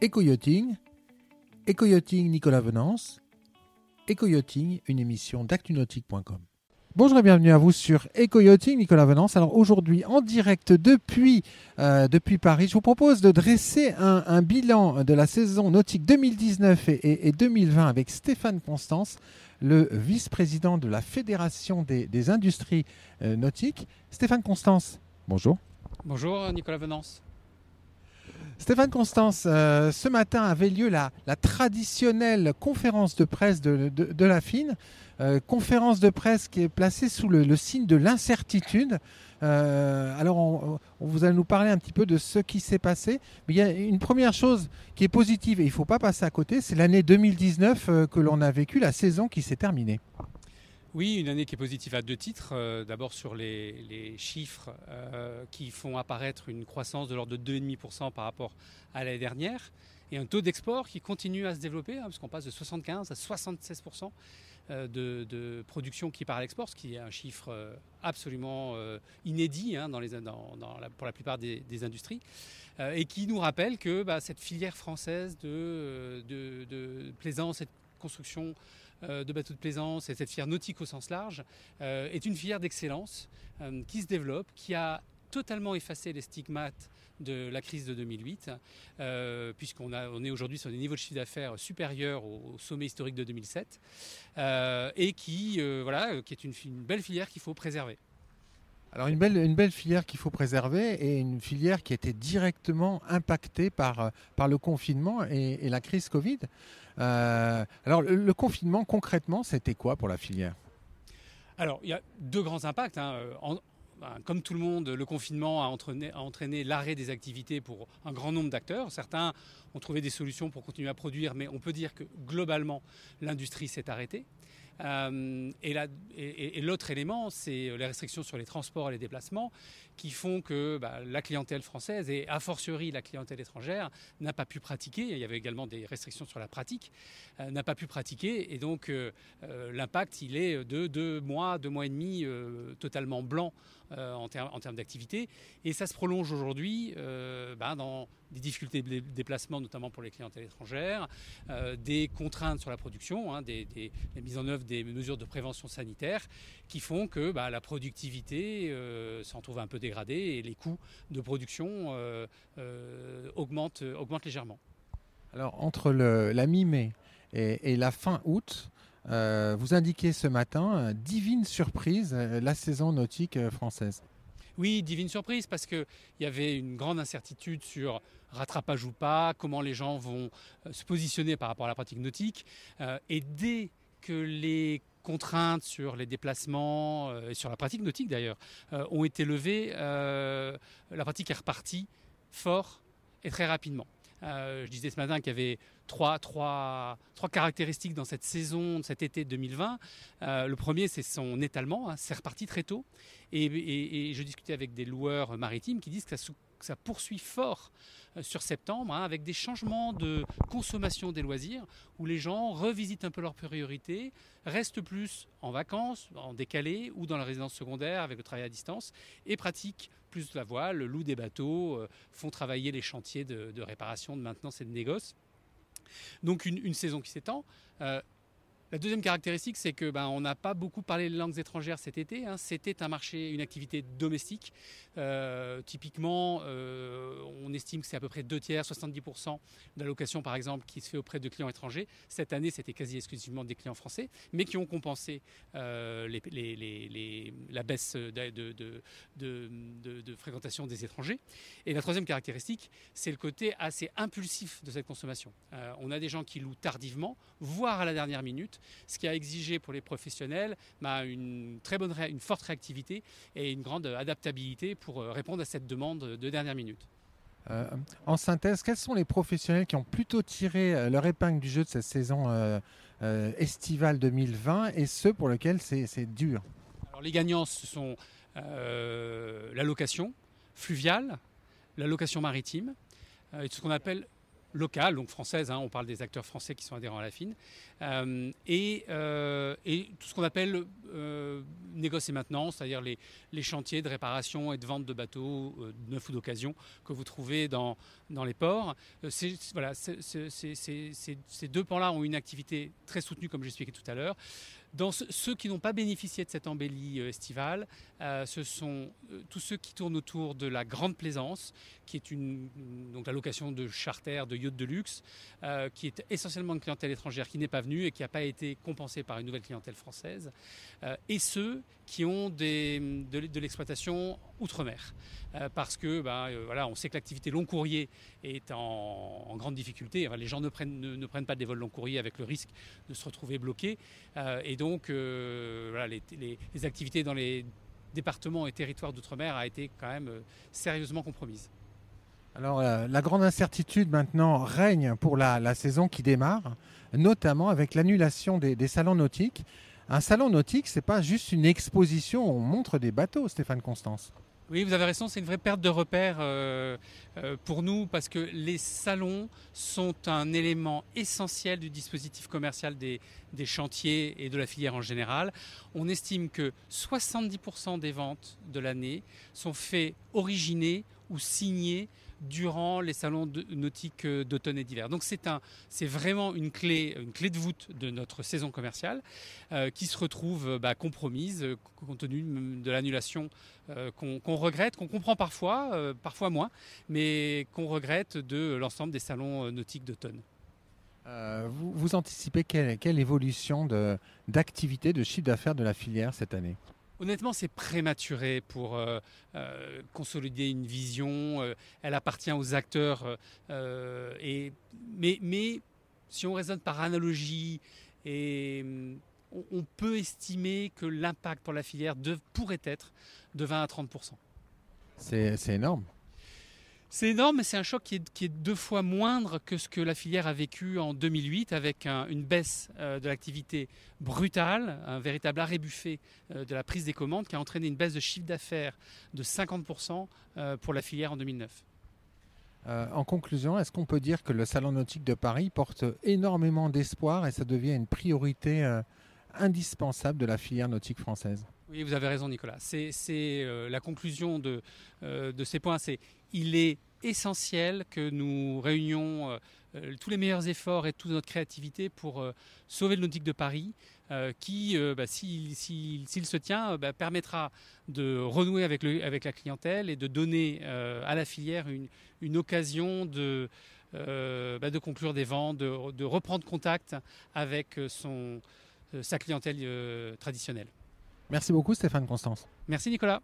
Éco-yachting, Éco-yachting Nicolas Venance, Éco-yachting, une émission d'actunautique.com. Bonjour et bienvenue à vous sur Éco-yachting Nicolas Venance. Alors aujourd'hui en direct depuis, euh, depuis Paris, je vous propose de dresser un, bilan de la saison nautique 2019 et, 2020 avec Stéphane Constance, le vice-président de la Fédération des, industries euh, nautiques. Stéphane Constance, bonjour. Bonjour Nicolas Venance. Stéphane Constance, euh, ce matin avait lieu la, traditionnelle conférence de presse de, la FIN, euh, conférence de presse qui est placée sous le, signe de l'incertitude. Euh, alors, on, vous allez nous parler un petit peu de ce qui s'est passé. Mais il y a une première chose qui est positive et il ne faut pas passer à côté, c'est l'année 2019 que l'on a vécu, la saison qui s'est terminée. Oui, une année qui est positive à deux titres. Euh, d'abord sur les, chiffres euh, qui font apparaître une croissance de l'ordre de 2,5% par rapport à l'année dernière et un taux d'export qui continue à se développer, hein, parce qu'on passe de 75 à 76% euh, de, production qui part à l'export, ce qui est un chiffre absolument inédit hein, pour la plupart des, industries, et qui nous rappelle que bah, cette filière française de, de plaisance et de construction de bateaux de plaisance et cette filière nautique au sens large euh, est une filière d'excellence euh, qui se développe, qui a totalement effacé les stigmates de la crise de 2008, puisqu'on on est aujourd'hui sur des niveaux de chiffre d'affaires supérieurs au, sommet historique de 2007, et qui est une, belle filière qu'il faut préserver. Alors une belle, une belle filière qu'il faut préserver et une filière qui a été directement impactée par, par le confinement et, la crise Covid. Euh, alors le, confinement, concrètement, c'était quoi pour la filière? Alors il y a deux grands impacts. Hein. Ben, comme tout le monde, le confinement a entraîné l'arrêt des activités pour un grand nombre d'acteurs. Certains ont trouvé des solutions pour continuer à produire, mais on peut dire que globalement, l'industrie s'est arrêtée. Euh, et, l'autre élément, c'est les restrictions sur les transports et les déplacements qui font que bah, la clientèle française et a fortiori la clientèle étrangère n'a pas pu pratiquer. Il y avait également des restrictions sur la pratique, euh, n'a pas pu pratiquer. Et donc euh, l'impact, il est de deux mois, deux mois et demi totalement blanc en, termes d'activité. Et ça se prolonge aujourd'hui bah, dans des difficultés de déplacement, notamment pour les clientèles étrangères, des contraintes sur la production, hein, des, la mise en œuvre des mesures de prévention sanitaire qui font que bah, la productivité euh, s'en trouve un peu dégradée et les coûts de production euh, euh, augmentent, augmentent, légèrement. Alors entre le, la mi-mai et, la fin août, vous indiquez ce matin, divine surprise, la saison nautique française. Oui, divine surprise, parce qu'il y avait une grande incertitude sur rattrapage ou pas, comment les gens vont se positionner par rapport à la pratique nautique. et dès que les contraintes sur les déplacements euh, et sur la pratique nautique d'ailleurs euh, ont été levées, euh, la pratique est repartie fort et très rapidement. je disais ce matin qu'il y avait trois, trois, trois, caractéristiques dans cette saison, cet été 2020. le premier, c'est son étalement. Hein, c'est reparti très tôt. Et, je discutais avec des loueurs maritimes qui disent que ça, ça poursuit fort euh, sur septembre, hein, avec des changements de consommation des loisirs, où les gens revisitent un peu leurs priorités, restent plus en vacances, en décalé, ou dans la résidence secondaire avec le travail à distance, et pratiquent plus la voile, louent des bateaux, euh, font travailler les chantiers de, réparation, de maintenance et de négoce. Donc une, saison qui s'étend. Euh, la deuxième caractéristique, c'est que ben, on n'a pas beaucoup parlé les langues étrangères cet été. Hein. C'était un marché, une activité domestique. Euh, typiquement, euh, on estime que c'est à peu près deux tiers, 70% de la location, par exemple, qui se fait auprès de clients étrangers. Cette année, c'était quasi exclusivement des clients français, mais qui ont compensé euh, la baisse de, fréquentation des étrangers. Et la troisième caractéristique, c'est le côté assez impulsif de cette consommation. on a des gens qui louent tardivement, voire à la dernière minute, ce qui a exigé pour les professionnels bah, une très bonne, une forte réactivité et une grande adaptabilité pour euh, répondre à cette demande de dernière minute. Euh, en synthèse, quels sont les professionnels qui ont plutôt tiré euh, leur épingle du jeu de cette saison estivale 2020 et ceux pour lesquels c'est dur? Alors, Les gagnants, ce sont la location fluviale, la location maritime, et ce qu'on appelle locales, donc françaises, hein, on parle des acteurs français qui sont adhérents à la FIN, euh, et, euh, et, tout ce qu'on appelle euh, négoce et maintenance, c'est-à-dire les, chantiers de réparation et de vente de bateaux euh, neufs ou d'occasion que vous trouvez dans, dans les ports. Euh, ces deux pans-là ont une activité très soutenue, comme j'expliquais tout à l'heure. Dans ceux qui n'ont pas bénéficié de cette embellie euh, estivale, euh, ce sont euh, tous ceux qui tournent autour de la Grande Plaisance, qui est donc la location de charter, de yachts de luxe, qui est essentiellement une clientèle étrangère qui n'est pas venue et qui n'a pas été compensée par une nouvelle clientèle française, et ceux qui ont de l'exploitation outre-mer. parce que ben, voilà, on sait que l'activité long courrier est en, grande difficulté. Les gens ne prennent, ne, ne, prennent pas des vols long courrier avec le risque de se retrouver bloqués. et donc, euh, les, activités dans les départements et territoires d'outre-mer a été quand même euh, sérieusement compromise. Alors, euh, la grande incertitude maintenant règne pour la, saison qui démarre, notamment avec l'annulation des, salons nautiques. Un salon nautique, c'est pas juste une exposition on montre des bateaux, Stéphane Constance. Oui, vous avez raison, c'est une vraie perte de repère euh, euh, pour nous parce que les salons sont un élément essentiel du dispositif commercial des, des, chantiers et de la filière en général. On estime que 70% des ventes de l'année sont faits originés ou signés durant les salons nautiques d'automne et d'hiver. Donc c'est un, vraiment une clé, une clé de voûte de notre saison commerciale euh, qui se retrouve bah, compromise euh, compte tenu de l'annulation euh, qu'on qu regrette, qu'on comprend parfois, euh, parfois moins, mais qu'on regrette de l'ensemble des salons nautiques d'automne. Euh, vous, vous, anticipez quelle, quelle évolution d'activité, de chiffre d'affaires de la filière cette année? Honnêtement, c'est prématuré pour euh, euh, consolider une vision. Euh, elle appartient aux acteurs. Et, mais, si on raisonne par analogie, et, on, peut estimer que l'impact pour la filière pourrait être de 20 à 30% C'est énorme. C'est énorme, mais c'est un choc qui est, qui est, deux fois moindre que ce que la filière a vécu en 2008 avec un, une baisse euh, de l'activité brutale, un véritable arrêt buffet euh, de la prise des commandes qui a entraîné une baisse de chiffre d'affaires de 50% euh, pour la filière en 2009. Euh, en conclusion, est-ce qu'on peut dire que le Salon nautique de Paris porte énormément d'espoir et ça devient une priorité indispensable de la filière nautique française? Oui, vous avez raison Nicolas. C'est euh, la conclusion de, euh, de ces points. C'est il est essentiel que nous réunions euh, tous les meilleurs efforts et toute notre créativité pour euh, sauver le nautique de Paris, euh, qui, bah, s'il si, si, si se tient, bah, permettra de renouer avec, le, avec la clientèle et de donner à la filière une, une occasion de, bah, de conclure des ventes, de, de reprendre contact avec son, sa clientèle traditionnelle. Merci beaucoup Stéphane Constance. Merci Nicolas.